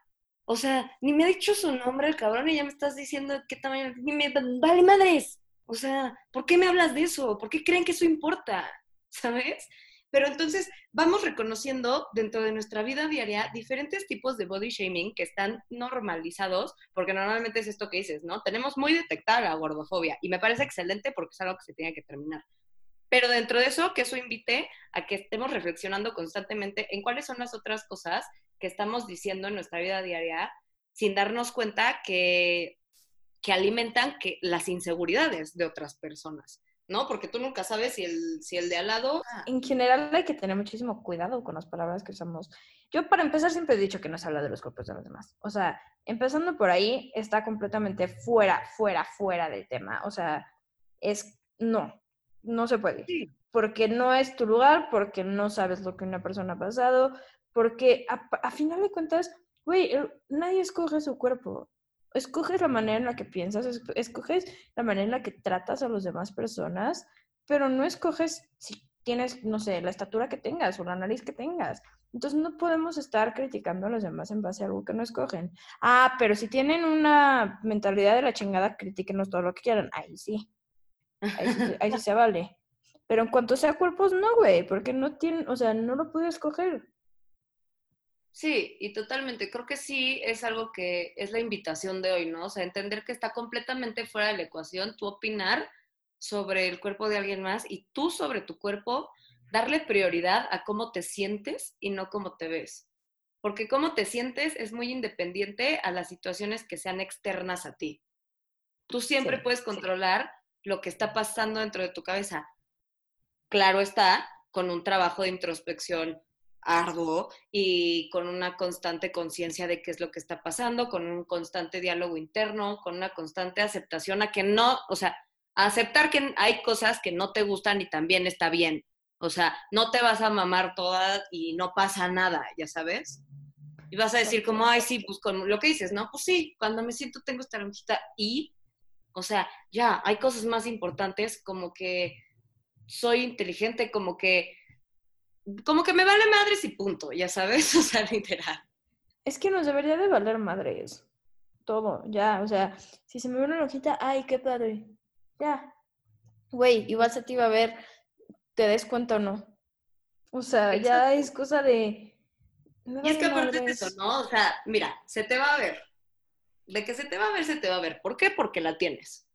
O sea, ni me ha dicho su nombre el cabrón y ya me estás diciendo qué tamaño. Ni me vale madres. O sea, ¿por qué me hablas de eso? ¿Por qué creen que eso importa? <laughs> ¿Sabes? Pero entonces vamos reconociendo dentro de nuestra vida diaria diferentes tipos de body shaming que están normalizados, porque normalmente es esto que dices, ¿no? Tenemos muy detectada la gordofobia y me parece excelente porque es algo que se tiene que terminar. Pero dentro de eso, que eso invite a que estemos reflexionando constantemente en cuáles son las otras cosas que estamos diciendo en nuestra vida diaria sin darnos cuenta que, que alimentan que, las inseguridades de otras personas. ¿no? Porque tú nunca sabes si el, si el de al lado... Ah. En general hay que tener muchísimo cuidado con las palabras que usamos. Yo para empezar siempre he dicho que no se habla de los cuerpos de los demás. O sea, empezando por ahí, está completamente fuera, fuera, fuera del tema. O sea, es, no, no se puede. Porque no es tu lugar, porque no sabes lo que una persona ha pasado, porque a, final de cuentas, güey, nadie escoge su cuerpo. Escoges la manera en la que piensas, escoges la manera en la que tratas a las demás personas, pero no escoges si tienes, no sé, la estatura que tengas o la nariz que tengas. Entonces no podemos estar criticando a los demás en base a algo que no escogen. Ah, pero si tienen una mentalidad de la chingada, critíquenos todo lo que quieran. Ahí sí. Ahí, sí se vale. Pero en cuanto sea cuerpos, no, güey, porque no tienen, o sea, no lo pude escoger. Sí, y totalmente. Creo que sí es algo que es la invitación de hoy, ¿no? O sea, entender que está completamente fuera de la ecuación, tú opinar sobre el cuerpo de alguien más y tú sobre tu cuerpo darle prioridad a cómo te sientes y no cómo te ves. Porque cómo te sientes es muy independiente a las situaciones que sean externas a ti. Tú siempre puedes controlar lo que está pasando dentro de tu cabeza. Claro está, con un trabajo de introspección arduo y con una constante conciencia de qué es lo que está pasando, con un constante diálogo interno, con una constante aceptación a que no, o sea, aceptar que hay cosas que no te gustan y también está bien. O sea, no te vas a mamar todas y no pasa nada, ya sabes. Y vas a decir como, ay, sí, pues con lo que dices, ¿no? Pues sí, cuando me siento tengo esta lonjita y o sea, ya, hay cosas más importantes como que soy inteligente, como que, como que me vale madres y punto, ya sabes, <laughs> o sea, literal. Es que nos debería de valer madres. Todo, ya, o sea, si se me ve una hojita, ay, qué padre. Ya. Güey, igual se te iba a ver, te des cuenta o no. O sea, ya es cosa de. y es que aparte de eso, ¿no? O sea, mira, se te va a ver de que se te va a ver, se te va a ver. ¿Por qué? Porque la tienes.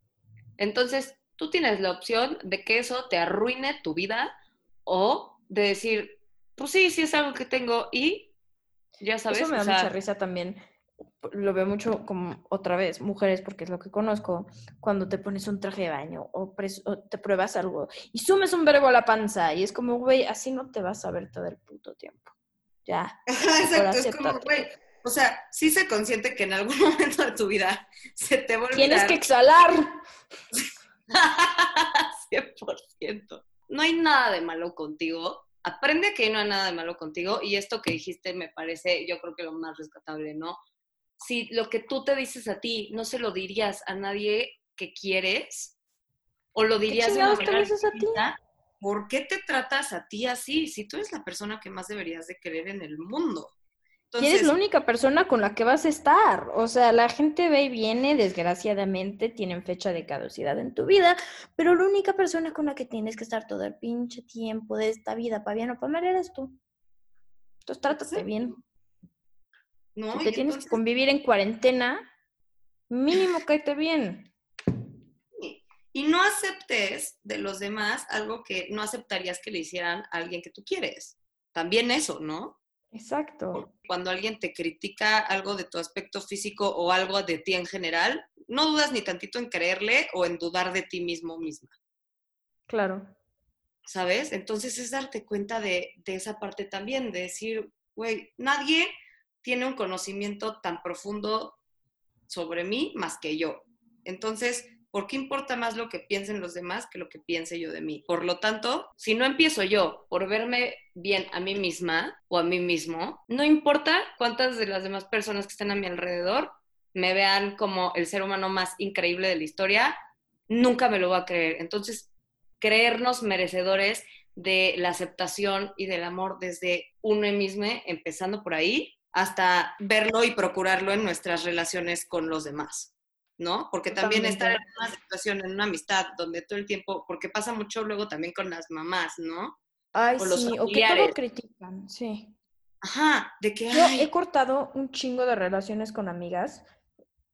Entonces, tú tienes la opción de que eso te arruine tu vida o de decir, pues sí, sí es algo que tengo y ya sabes. Eso me da o sea, mucha risa también. Lo veo mucho como otra vez, mujeres, porque es lo que conozco, cuando te pones un traje de baño o, te pruebas algo y sumes un verbo a la panza y es como, güey, así no te vas a ver todo el puto tiempo. Ya. <laughs> Exacto, es como, güey, o sea, sí se consciente que en algún <laughs> momento de tu vida se te a Tienes que exhalar. <laughs> 100%. No hay nada de malo contigo. Aprende que no hay nada de malo contigo y esto que dijiste me parece, yo creo que lo más rescatable, ¿no? Si lo que tú te dices a ti no se lo dirías a nadie que quieres o lo dirías de una manera dices a ti? distinta, ¿por qué te tratas a ti así? Si tú eres la persona que más deberías de querer en el mundo. Y eres la única persona con la que vas a estar. O sea, la gente ve y viene, desgraciadamente, tienen fecha de caducidad en tu vida, pero la única persona con la que tienes que estar todo el pinche tiempo de esta vida, para bien o para mal, eres tú. Entonces, trátate Sí. bien. no, Si y te tienes que convivir en cuarentena, mínimo cáete bien. Y no aceptes de los demás algo que no aceptarías que le hicieran a alguien que tú quieres. También eso, ¿no? Exacto. Cuando alguien te critica algo de tu aspecto físico o algo de ti en general, no dudas ni tantito en creerle o en dudar de ti mismo misma, Claro. ¿sabes? Entonces es darte cuenta de, de esa parte también, de decir, güey, nadie tiene un conocimiento tan profundo sobre mí más que yo. Entonces, ¿por qué importa más lo que piensen los demás que lo que piense yo de mí? Por lo tanto, si no empiezo yo por verme bien a mí misma o a mí mismo, no importa cuántas de las demás personas que estén a mi alrededor me vean como el ser humano más increíble de la historia, nunca me lo voy a creer. Entonces, creernos merecedores de la aceptación y del amor desde uno mismo, empezando por ahí, hasta verlo y procurarlo en nuestras relaciones con los demás, ¿no? Porque también estar en una situación, en una amistad, donde todo el tiempo, porque pasa mucho luego también con las mamás, ¿no? Ay, O los sí, o que todo critican, sí. Ajá, de que, Yo ay, he cortado un chingo de relaciones con amigas,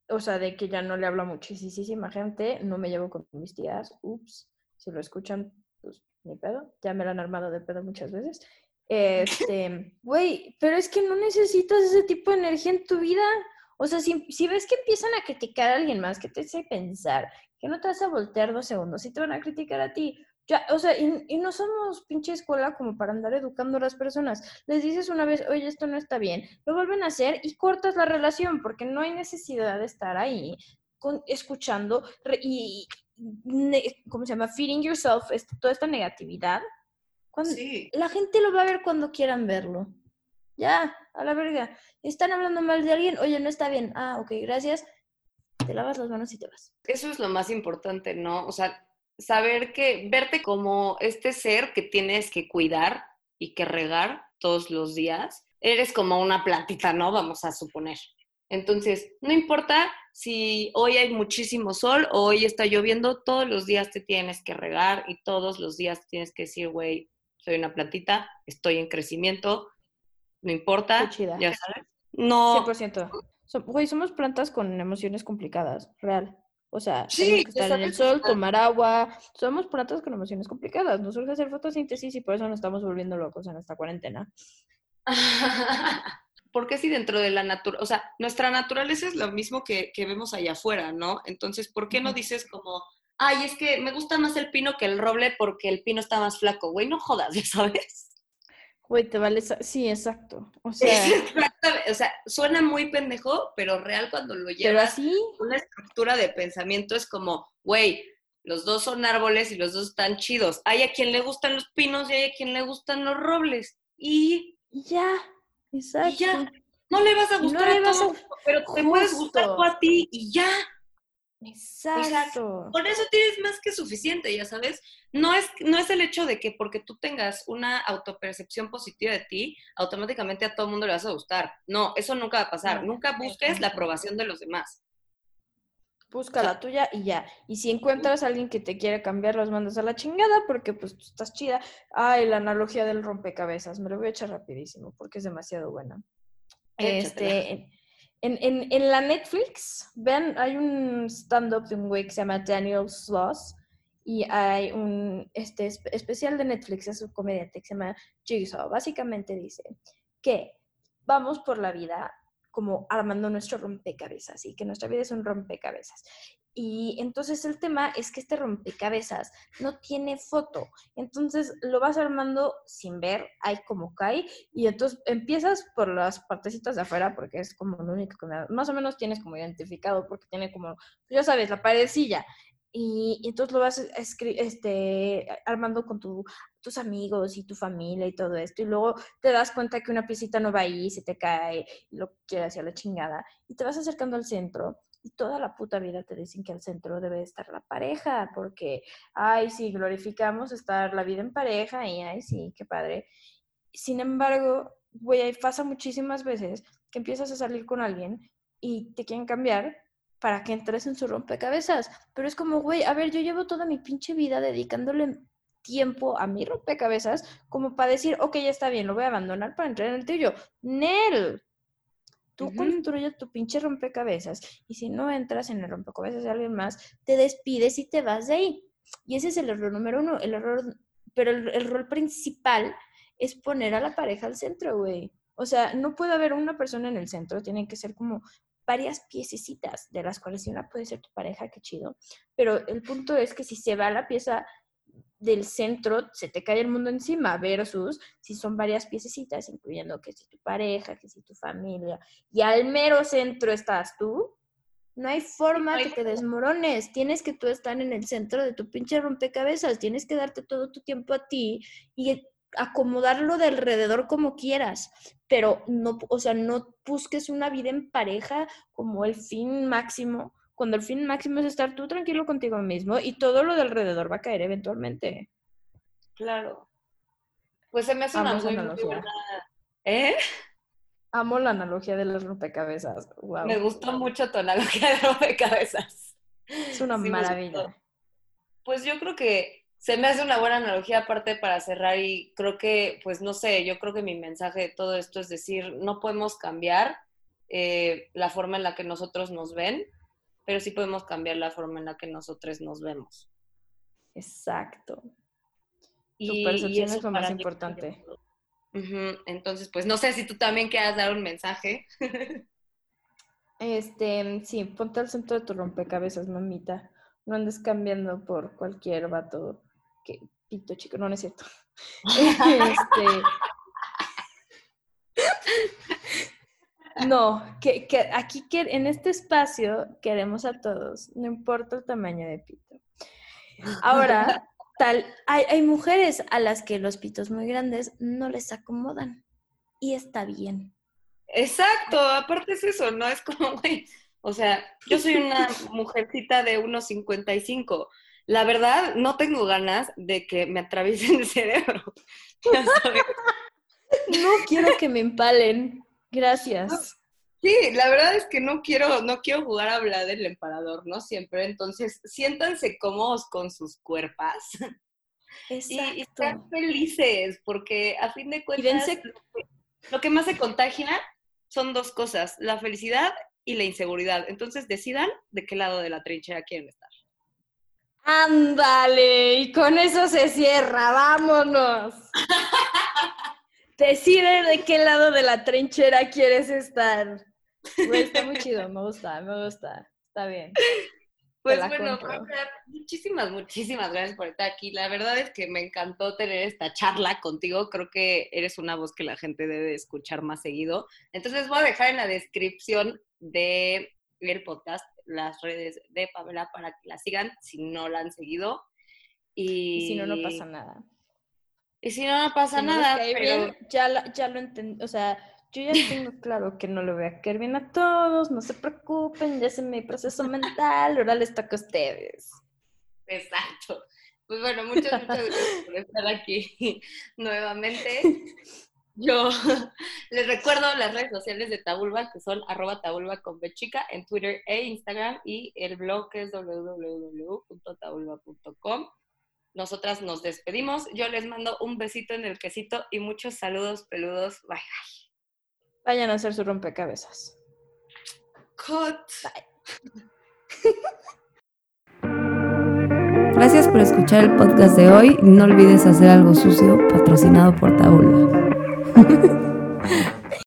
o sea, de que ya no le hablo a muchísima gente, no me llevo con mis tías, ups, si lo escuchan, pues ni pedo, ya me lo han armado de pedo muchas veces. <laughs> Este, güey, pero es que no necesitas ese tipo de energía en tu vida. O sea, si, si ves que empiezan a criticar a alguien más, que te hace pensar, que no te vas a voltear dos segundos, si te van a criticar a ti. Ya, o sea, y, y no somos pinche escuela como para andar educando a las personas. Les dices una vez, oye, esto no está bien, lo vuelven a hacer y cortas la relación porque no hay necesidad de estar ahí con, escuchando y, ne- ¿cómo se llama? Feeding yourself este- toda esta negatividad. Cuando, sí, La gente lo va a ver cuando quieran verlo. Ya, a la verga. Están hablando mal de alguien, oye, no está bien. Ah, ok, gracias. Te lavas las manos y te vas. eso es lo más importante, ¿no? O sea, saber que, verte como este ser que tienes que cuidar y que regar todos los días. Eres como una plantita, ¿no? Vamos a suponer. Entonces, no importa si hoy hay muchísimo sol o hoy está lloviendo, todos los días te tienes que regar y todos los días tienes que decir, güey, soy una plantita, estoy en crecimiento, no importa, chida. ya sabes. No, 100%. So- Güey, somos plantas con emociones complicadas, real. O sea, Sí, tenemos que estar en el sol, tomar agua. Somos plantas con emociones complicadas. Nos surge hacer fotosíntesis y por eso nos estamos volviendo locos en esta cuarentena. <laughs> Porque si dentro de la naturaleza, o sea, nuestra naturaleza es lo mismo que, que vemos allá afuera, ¿no? Entonces, ¿por qué no dices como, ay, es que me gusta más el pino que el roble porque el pino está más flaco? Güey, no jodas, <laughs> ya sabes. Güey, te vale. Sí, exacto. O <laughs> sea, o sea, suena muy pendejo, pero real cuando lo pero llevas así. una estructura de pensamiento es como, güey, los dos son árboles y los dos están chidos. Hay a quien le gustan los pinos y hay a quien le gustan los robles. Y Y ya. Exacto. ya. no le vas a Y no gustar le a vas a- todos, pero te puedes gustar tú a ti y ya. Exacto. Con eso tienes más que suficiente, ya sabes. No es, no es el hecho de que porque tú tengas una autopercepción positiva de ti, automáticamente a todo el mundo le vas a gustar. No, eso nunca va a pasar. No, nunca busques la aprobación de los demás. Busca la tuya y ya. Y si encuentras a alguien que te quiere cambiar, los mandas a la chingada porque pues tú estás chida. Ay, la analogía del rompecabezas. Me lo voy a echar rapidísimo porque es demasiado buena. Échatela. Este, en, en, la Netflix, vean, hay un stand-up de un güey que se llama Daniel Sloss y hay un este, especial de Netflix, es un comediante que se llama Jigsaw. Básicamente dice que vamos por la vida como armando nuestro rompecabezas y que nuestra vida es un rompecabezas. Y entonces el tema es que este rompecabezas no tiene foto. Entonces lo vas armando sin ver, hay como cae. Y entonces empiezas por las partecitas de afuera, porque es como lo único que más o menos tienes como identificado, porque tiene como, ya sabes, la parecilla. Y, entonces lo vas este, armando con tus amigos y tu familia y todo esto. Y luego te das cuenta que una piecita no va ahí, se te cae, y lo quieres hacer la chingada. Y te vas acercando al centro y toda la puta vida te dicen que al centro debe estar la pareja, porque, ay, sí, glorificamos estar la vida en pareja y, ay, sí, qué padre. Sin embargo, güey, pasa muchísimas veces que empiezas a salir con alguien y te quieren cambiar para que entres en su rompecabezas. Pero es como, güey, a ver, yo llevo toda mi pinche vida dedicándole tiempo a mi rompecabezas como para decir, ok, ya está bien, lo voy a abandonar para entrar en el tuyo. Nel, Tú construyes tu pinche rompecabezas y si no entras en el rompecabezas de alguien más, te despides y te vas de ahí. Y ese es el error número uno. El error, pero el, rol principal es poner a la pareja al centro, güey. O sea, no puede haber una persona en el centro, tienen que ser como varias piececitas, de las cuales si una puede ser tu pareja, qué chido. Pero el punto es que si se va la pieza del centro se te cae el mundo encima versus si son varias piececitas, incluyendo que si tu pareja, que si tu familia, y al mero centro estás tú, no hay forma que te desmorones. Tienes que tú estar en el centro de tu pinche rompecabezas. Tienes que darte todo tu tiempo a ti y acomodarlo de alrededor como quieras. Pero no, o sea, no busques una vida en pareja como el fin máximo, cuando el fin máximo es estar tú tranquilo contigo mismo y todo lo de alrededor va a caer eventualmente. Claro. Pues se me hace una muy, analogía. ¿Eh? Amo la analogía de los rompecabezas. Me gustó mucho tu analogía de rompecabezas. Es una maravilla. Pues yo creo que se me hace una buena analogía aparte para cerrar y creo que, pues no sé, yo creo que mi mensaje de todo esto es decir, no podemos cambiar eh, la forma en la que nosotros nos ven, pero sí podemos cambiar la forma en la que nosotros nos vemos. Exacto. Y, tu percepción es lo más importante. Entonces, pues no sé si tú también quieras dar un mensaje. <laughs> este, sí, ponte al centro de tu rompecabezas, mamita. No andes cambiando por cualquier vato que pito chico, no, no es cierto. <laughs> este, no, que, aquí que, en este espacio queremos a todos, no importa el tamaño de pito. Ahora, tal, hay, hay mujeres a las que los pitos muy grandes no les acomodan y está bien. Exacto, aparte es eso, ¿no? Es como, güey, o sea, yo soy una <laughs> mujercita de 1,55. La verdad, no tengo ganas de que me atraviesen el cerebro. <laughs> no quiero que me empalen. Gracias. Sí, la verdad es que no quiero, no quiero jugar a hablar del emperador, ¿no? Siempre. Entonces, siéntanse cómodos con sus cuerpas. <laughs> Y, están felices, porque a fin de cuentas, lo que más se contagia son dos cosas, la felicidad y la inseguridad. Entonces, decidan de qué lado de la trinchera quieren estar. Ándale, y con eso se cierra, vámonos. <laughs> Decide de qué lado de la trinchera quieres estar. está muy chido, me gusta, me gusta. Está bien. Pues bueno, muchísimas, muchísimas gracias por estar aquí. La verdad es que me encantó tener esta charla contigo. Creo que eres una voz que la gente debe escuchar más seguido. Entonces voy a dejar en la descripción de el podcast las redes de Pamela para que la sigan si no la han seguido. y si no, no pasa nada. Y si no, no pasa nada. pero... ya, ya lo entendí, o sea, yo ya tengo <laughs> claro que no le voy a caer bien a todos, no se preocupen, ya sé mi proceso mental, ahora les toca a ustedes. Exacto. Pues bueno, muchas, muchas gracias por estar aquí <laughs> nuevamente. Yo <laughs> les recuerdo las redes sociales de Tabulba, que son arroba tabulba con bechica en Twitter e Instagram, y el blog que es www.tabulba.com. Nosotras nos despedimos. Yo les mando un besito en el quesito y muchos saludos peludos. Bye, bye. Vayan a hacer su rompecabezas. Cut. Bye. Gracias por escuchar el podcast de hoy. No olvides hacer algo sucio patrocinado por Taula. Ha ha ha.